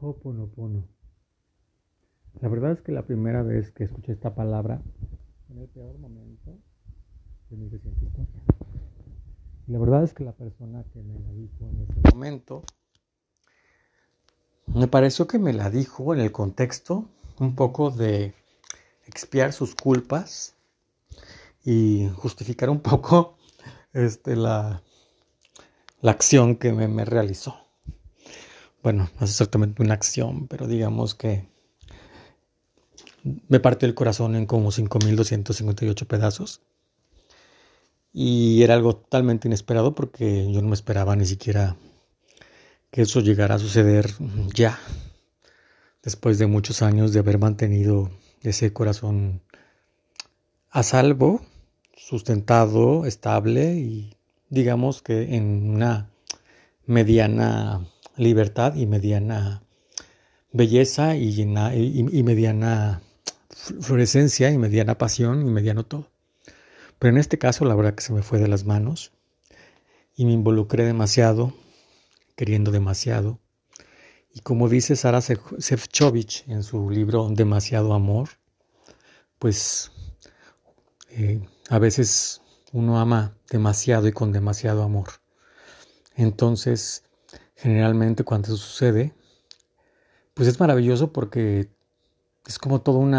Hoponopono. La verdad es que la primera vez que escuché esta palabra en el peor momento de mi reciente historia. Y la verdad es que la persona que me la dijo en ese momento me pareció que me la dijo en el contexto un poco de expiar sus culpas y justificar un poco este, la, la acción que me realizó bueno, no es exactamente una acción, pero digamos que me partió el corazón en como 5.258 pedazos. Y era algo totalmente inesperado porque yo no me esperaba ni siquiera que eso llegara a suceder ya, después de muchos años de haber mantenido ese corazón a salvo, sustentado, estable y digamos que en una mediana libertad y mediana belleza y, mediana florescencia y mediana pasión y mediano todo. Pero en este caso la verdad que se me fue de las manos y me involucré demasiado, queriendo demasiado. Y como dice Sara Sefcovic en su libro Demasiado Amor, pues eh, a veces uno ama demasiado y con demasiado amor. Entonces, generalmente cuando eso sucede, pues es maravilloso porque es como todo un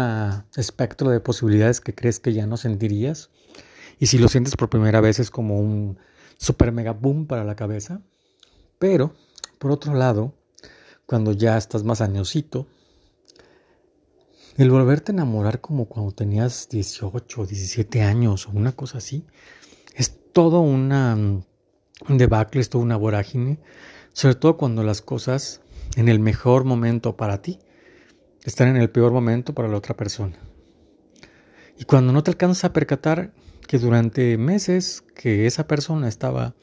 espectro de posibilidades que crees que ya no sentirías. Y si lo sientes por primera vez es como un super mega boom para la cabeza. Pero, por otro lado, cuando ya estás más añosito, el volverte a enamorar como cuando tenías 18 o 17 años o una cosa así, es todo una, un debacle, es toda una vorágine sobre todo cuando las cosas en el mejor momento para ti están en el peor momento para la otra persona. Y cuando no te alcanzas a percatar que durante meses que esa persona estaba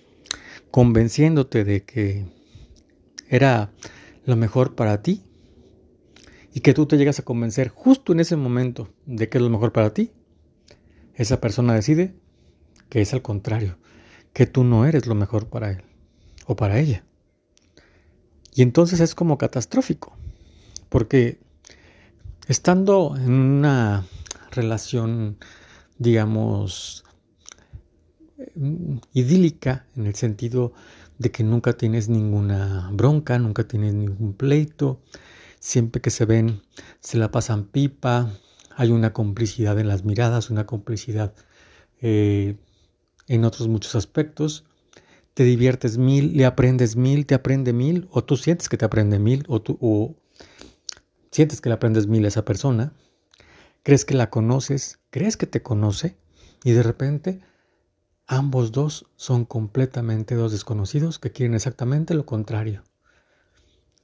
convenciéndote de que era lo mejor para ti y que tú te llegas a convencer justo en ese momento de que es lo mejor para ti, esa persona decide que es al contrario, que tú no eres lo mejor para él o para ella. Y entonces es como catastrófico, porque estando en una relación, digamos, idílica, en el sentido de que nunca tienes ninguna bronca, nunca tienes ningún pleito, siempre que se ven se la pasan pipa, hay una complicidad en las miradas, una complicidad eh, en otros muchos aspectos, te diviertes mil, le aprendes mil, te aprende mil, o tú sientes que te aprende mil, o tú o sientes que le aprendes mil a esa persona, crees que la conoces, crees que te conoce, y de repente ambos dos son completamente dos desconocidos que quieren exactamente lo contrario.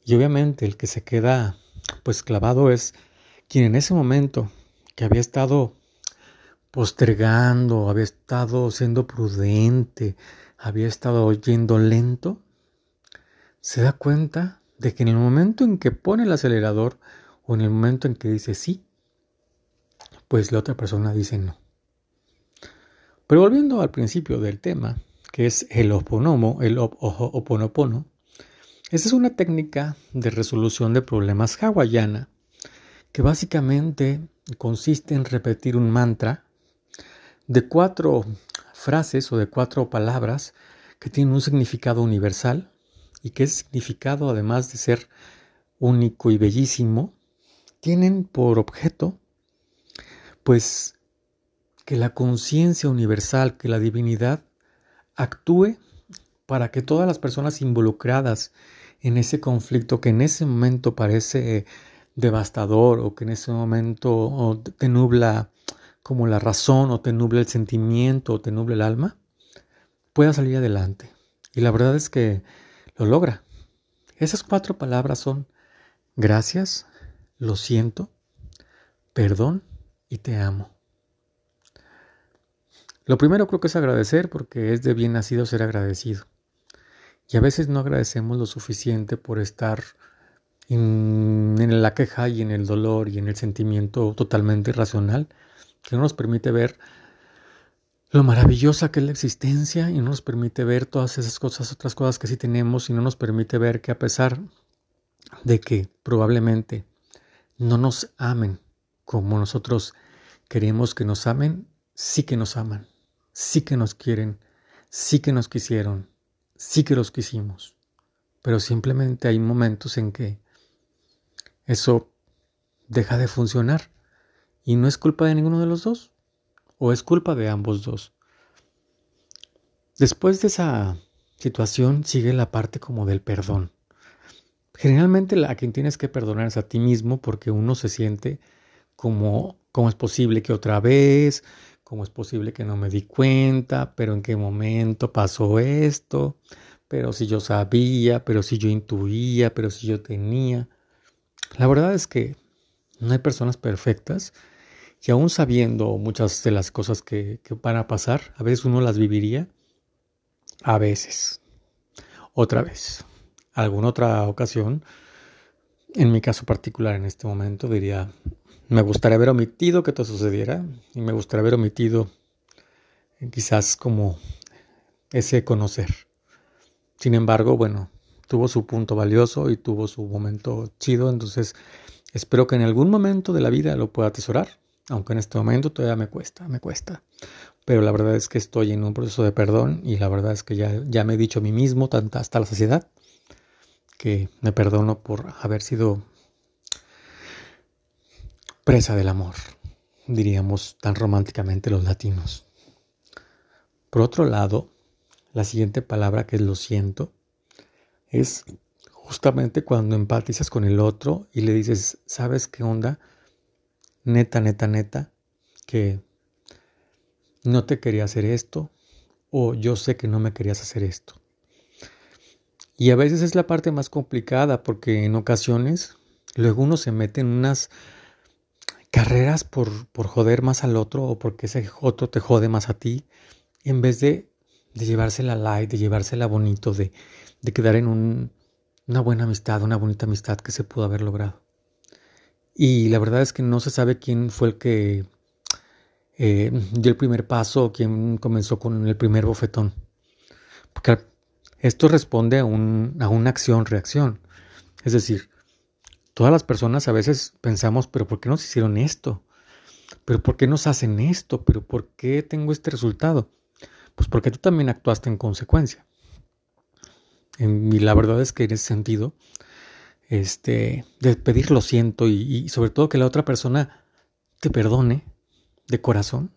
Y obviamente el que se queda pues clavado es quien en ese momento que había estado postergando, había estado siendo prudente, había estado oyendo lento, se da cuenta de que en el momento en que pone el acelerador o en el momento en que dice sí, pues la otra persona dice no. Pero volviendo al principio del tema, que es el oponomo, el oponopono, esta es una técnica de resolución de problemas hawaiana que básicamente consiste en repetir un mantra de cuatro frases o de cuatro palabras que tienen un significado universal y que ese significado, además de ser único y bellísimo, tienen por objeto, pues, que la conciencia universal, que la divinidad actúe para que todas las personas involucradas en ese conflicto que en ese momento parece devastador o que en ese momento te nubla como la razón o te nubla el sentimiento o te nubla el alma, pueda salir adelante. Y la verdad es que lo logra. Esas cuatro palabras son gracias, lo siento, perdón y te amo. Lo primero creo que es agradecer porque es de bien nacido ser agradecido. Y a veces no agradecemos lo suficiente por estar en, en la queja y en el dolor y en el sentimiento totalmente irracional que no nos permite ver lo maravillosa que es la existencia y no nos permite ver todas esas cosas, otras cosas que sí tenemos y no nos permite ver que a pesar de que probablemente no nos amen como nosotros queremos que nos amen, sí que nos aman, sí que nos quieren, sí que nos quisieron, sí que los quisimos. Pero simplemente hay momentos en que eso deja de funcionar y no es culpa de ninguno de los dos o es culpa de ambos dos. Después de esa situación sigue la parte como del perdón. Generalmente a quien tienes que perdonar es a ti mismo porque uno se siente como, ¿cómo es posible que otra vez? ¿Cómo es posible que no me di cuenta? ¿Pero en qué momento pasó esto? Pero si yo sabía, pero si yo intuía, pero si yo tenía. La verdad es que no hay personas perfectas y aún sabiendo muchas de las cosas que, que van a pasar, a veces uno las viviría, a veces, otra vez, alguna otra ocasión, en mi caso particular en este momento diría, me gustaría haber omitido que todo sucediera y me gustaría haber omitido quizás como ese conocer. Sin embargo, bueno, tuvo su punto valioso y tuvo su momento chido, entonces espero que en algún momento de la vida lo pueda atesorar, aunque en este momento todavía me cuesta, me cuesta. Pero la verdad es que estoy en un proceso de perdón y la verdad es que ya, ya me he dicho a mí mismo, hasta la saciedad, que me perdono por haber sido presa del amor, diríamos tan románticamente los latinos. Por otro lado, la siguiente palabra que es lo siento es justamente cuando empatizas con el otro y le dices, ¿sabes qué onda? Neta, neta, neta, que no te quería hacer esto o yo sé que no me querías hacer esto. Y a veces es la parte más complicada porque en ocasiones luego uno se mete en unas carreras por, por joder más al otro o porque ese otro te jode más a ti, en vez de, de llevársela light, de llevársela bonito, de, de quedar en un, una buena amistad, una bonita amistad que se pudo haber logrado. Y la verdad es que no se sabe quién fue el que eh, dio el primer paso o quién comenzó con el primer bofetón. Porque esto responde a, un, a una acción-reacción. Es decir, Todas las personas a veces pensamos, pero ¿por qué nos hicieron esto? ¿Pero por qué nos hacen esto? ¿Pero por qué tengo este resultado? Pues porque tú también actuaste en consecuencia. Y la verdad es que en ese sentido, este, de pedir lo siento y, sobre todo que la otra persona te perdone de corazón,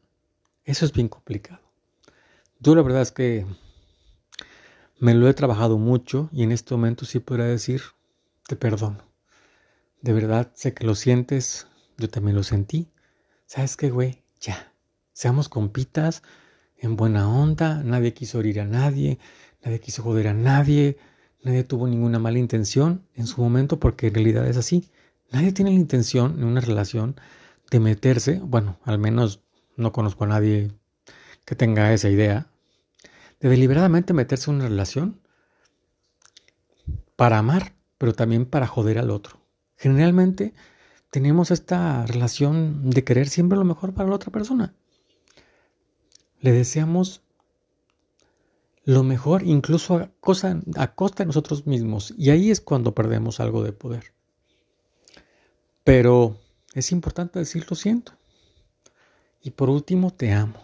eso es bien complicado. Yo la verdad es que me lo he trabajado mucho y en este momento sí podría decir, te perdono. De verdad, sé que lo sientes, yo también lo sentí. ¿Sabes qué, güey? Ya, seamos compitas, en buena onda, nadie quiso herir a nadie, nadie quiso joder a nadie, nadie tuvo ninguna mala intención en su momento, porque en realidad es así. Nadie tiene la intención en una relación de meterse, bueno, al menos no conozco a nadie que tenga esa idea, de deliberadamente meterse en una relación para amar, pero también para joder al otro. Generalmente tenemos esta relación de querer siempre lo mejor para la otra persona. Le deseamos lo mejor incluso a, cosa, a costa de nosotros mismos. Y ahí es cuando perdemos algo de poder. Pero es importante decir lo siento. Y por último, te amo.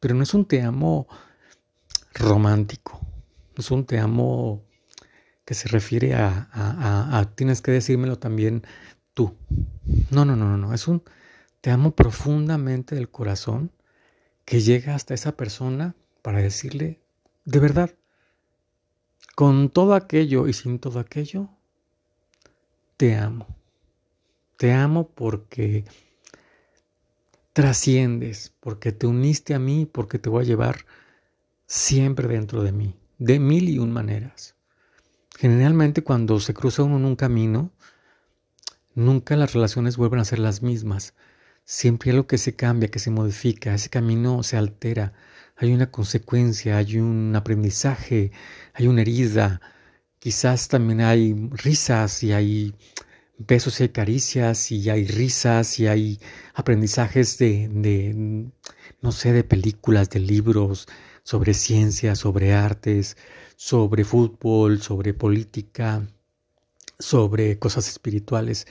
Pero no es un te amo romántico. Es un te amo que se refiere a, tienes que decírmelo también tú. No, no, no, no. Es un te amo profundamente del corazón que llega hasta esa persona para decirle de verdad, con todo aquello y sin todo aquello, te amo. Te amo porque trasciendes, porque te uniste a mí, porque te voy a llevar siempre dentro de mí, de mil y un maneras. Generalmente cuando se cruza uno en un camino, nunca las relaciones vuelven a ser las mismas. Siempre hay algo que se cambia, que se modifica, ese camino se altera, hay una consecuencia, hay un aprendizaje, hay una herida, quizás también hay risas y hay besos y hay caricias y hay risas y hay aprendizajes de, de no sé, de películas, de libros, sobre ciencia, sobre artes, sobre fútbol, sobre política, sobre cosas espirituales,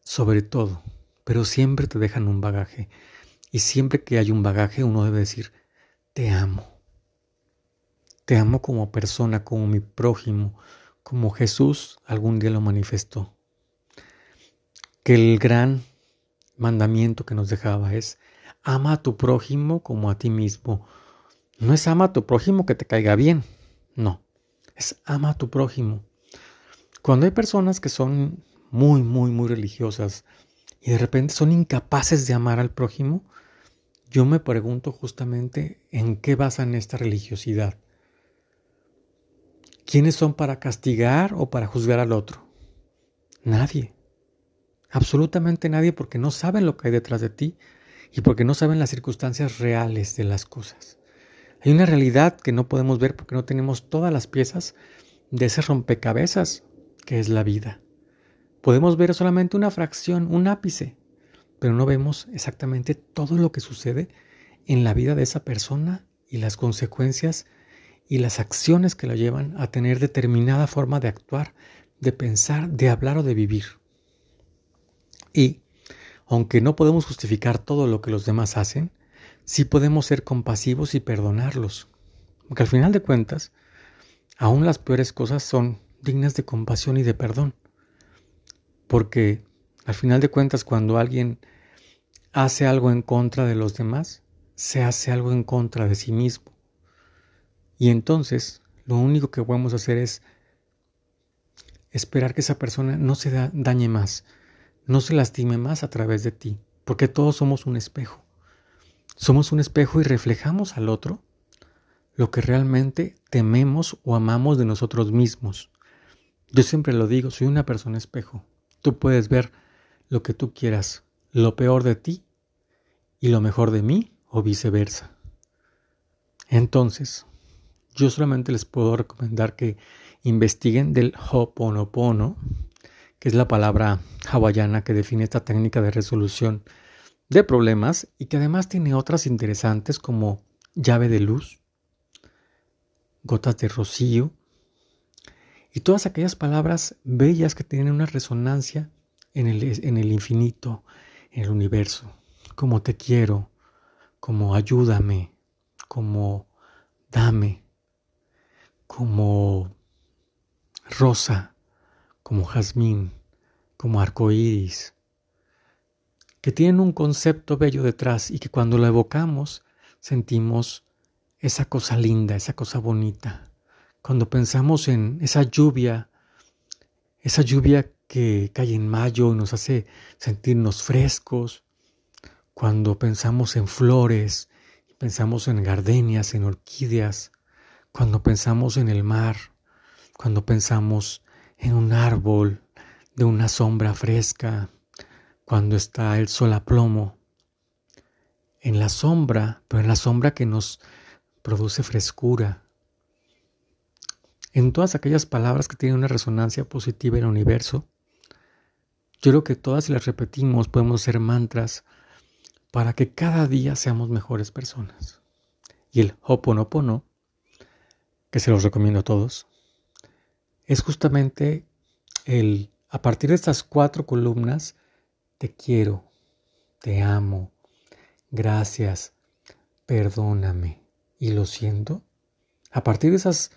sobre todo, pero siempre te dejan un bagaje. Y siempre que hay un bagaje uno debe decir, te amo. Te amo como persona, como mi prójimo, como Jesús algún día lo manifestó. Que el gran mandamiento que nos dejaba es, ama a tu prójimo como a ti mismo. No es ama a tu prójimo que te caiga bien, no, es ama a tu prójimo. Cuando hay personas que son muy, muy, muy religiosas y de repente son incapaces de amar al prójimo, yo me pregunto justamente en qué basan esta religiosidad. ¿Quiénes son para castigar o para juzgar al otro? Nadie. Absolutamente nadie porque no saben lo que hay detrás de ti y porque no saben las circunstancias reales de las cosas. Hay una realidad que no podemos ver porque no tenemos todas las piezas de ese rompecabezas que es la vida. Podemos ver solamente una fracción, un ápice, pero no vemos exactamente todo lo que sucede en la vida de esa persona y las consecuencias y las acciones que la llevan a tener determinada forma de actuar, de pensar, de hablar o de vivir. Y, aunque no podemos justificar todo lo que los demás hacen, sí podemos ser compasivos y perdonarlos. Porque al final de cuentas, aún las peores cosas son dignas de compasión y de perdón. Porque al final de cuentas, cuando alguien hace algo en contra de los demás, se hace algo en contra de sí mismo. Y entonces lo único que podemos hacer es esperar que esa persona no se dañe más, no se lastime más a través de ti, porque todos somos un espejo. Somos un espejo y reflejamos al otro lo que realmente tememos o amamos de nosotros mismos. Yo siempre lo digo, soy una persona espejo. Tú puedes ver lo que tú quieras, lo peor de ti y lo mejor de mí o viceversa. Entonces, yo solamente les puedo recomendar que investiguen del Ho'oponopono, que es la palabra hawaiana que define esta técnica de resolución de problemas y que además tiene otras interesantes como llave de luz, gotas de rocío y todas aquellas palabras bellas que tienen una resonancia en el, en el infinito, en el universo, como te quiero, como ayúdame, como dame como rosa, como jazmín, como arcoíris, que tienen un concepto bello detrás y que cuando lo evocamos sentimos esa cosa linda, esa cosa bonita. Cuando pensamos en esa lluvia, esa lluvia que cae en mayo y nos hace sentirnos frescos, cuando pensamos en flores, pensamos en gardenias, en orquídeas, cuando pensamos en el mar, cuando pensamos en un árbol de una sombra fresca, cuando está el sol a plomo, en la sombra, pero en la sombra que nos produce frescura, en todas aquellas palabras que tienen una resonancia positiva en el universo, yo creo que todas si las repetimos podemos ser mantras para que cada día seamos mejores personas. Y el Hoponopono que se los recomiendo a todos, es justamente el, a partir de estas cuatro columnas, te quiero, te amo, gracias, perdóname y lo siento. A partir de esas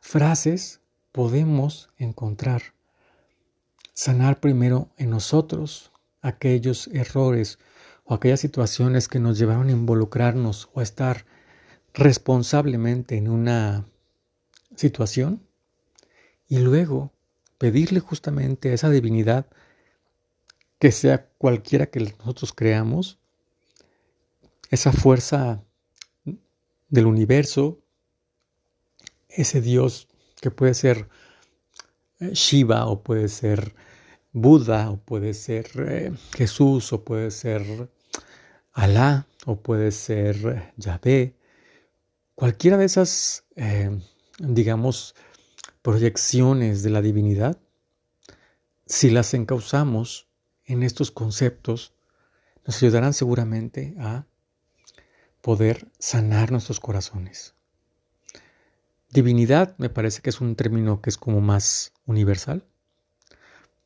frases podemos encontrar, sanar primero en nosotros aquellos errores o aquellas situaciones que nos llevaron a involucrarnos o a estar responsablemente en una situación y luego pedirle justamente a esa divinidad, que sea cualquiera que nosotros creamos, esa fuerza del universo, ese Dios que puede ser eh, Shiva o puede ser Buda o puede ser eh, Jesús o puede ser Alá o puede ser Yahvé, cualquiera de esas eh, digamos, proyecciones de la divinidad, si las encauzamos en estos conceptos, nos ayudarán seguramente a poder sanar nuestros corazones. Divinidad me parece que es un término que es como más universal.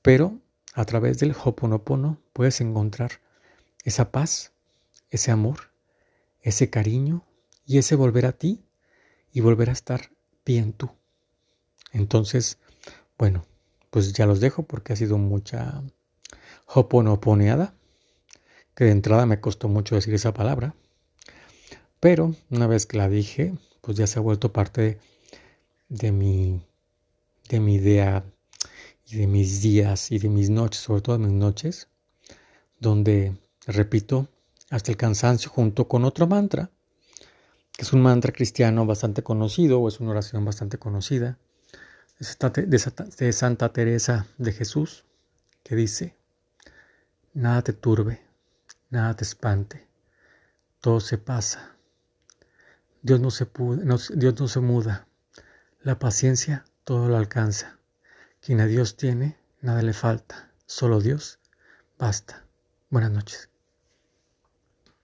Pero a través del Hoponopono puedes encontrar esa paz, ese amor, ese cariño y ese volver a ti y volver a estar bien tú. Entonces, bueno, pues ya los dejo porque ha sido mucha hoponoponeada, que de entrada me costó mucho decir esa palabra, pero una vez que la dije, pues ya se ha vuelto parte de, mi, de mi idea y de mis días y de mis noches, sobre todo mis noches, donde repito hasta el cansancio junto con otro mantra, que es un mantra cristiano bastante conocido o es una oración bastante conocida, de Santa Teresa de Jesús, que dice, nada te turbe, nada te espante, todo se pasa, Dios no se, Dios no se muda, la paciencia todo lo alcanza, quien a Dios tiene, nada le falta, solo Dios basta. Buenas noches.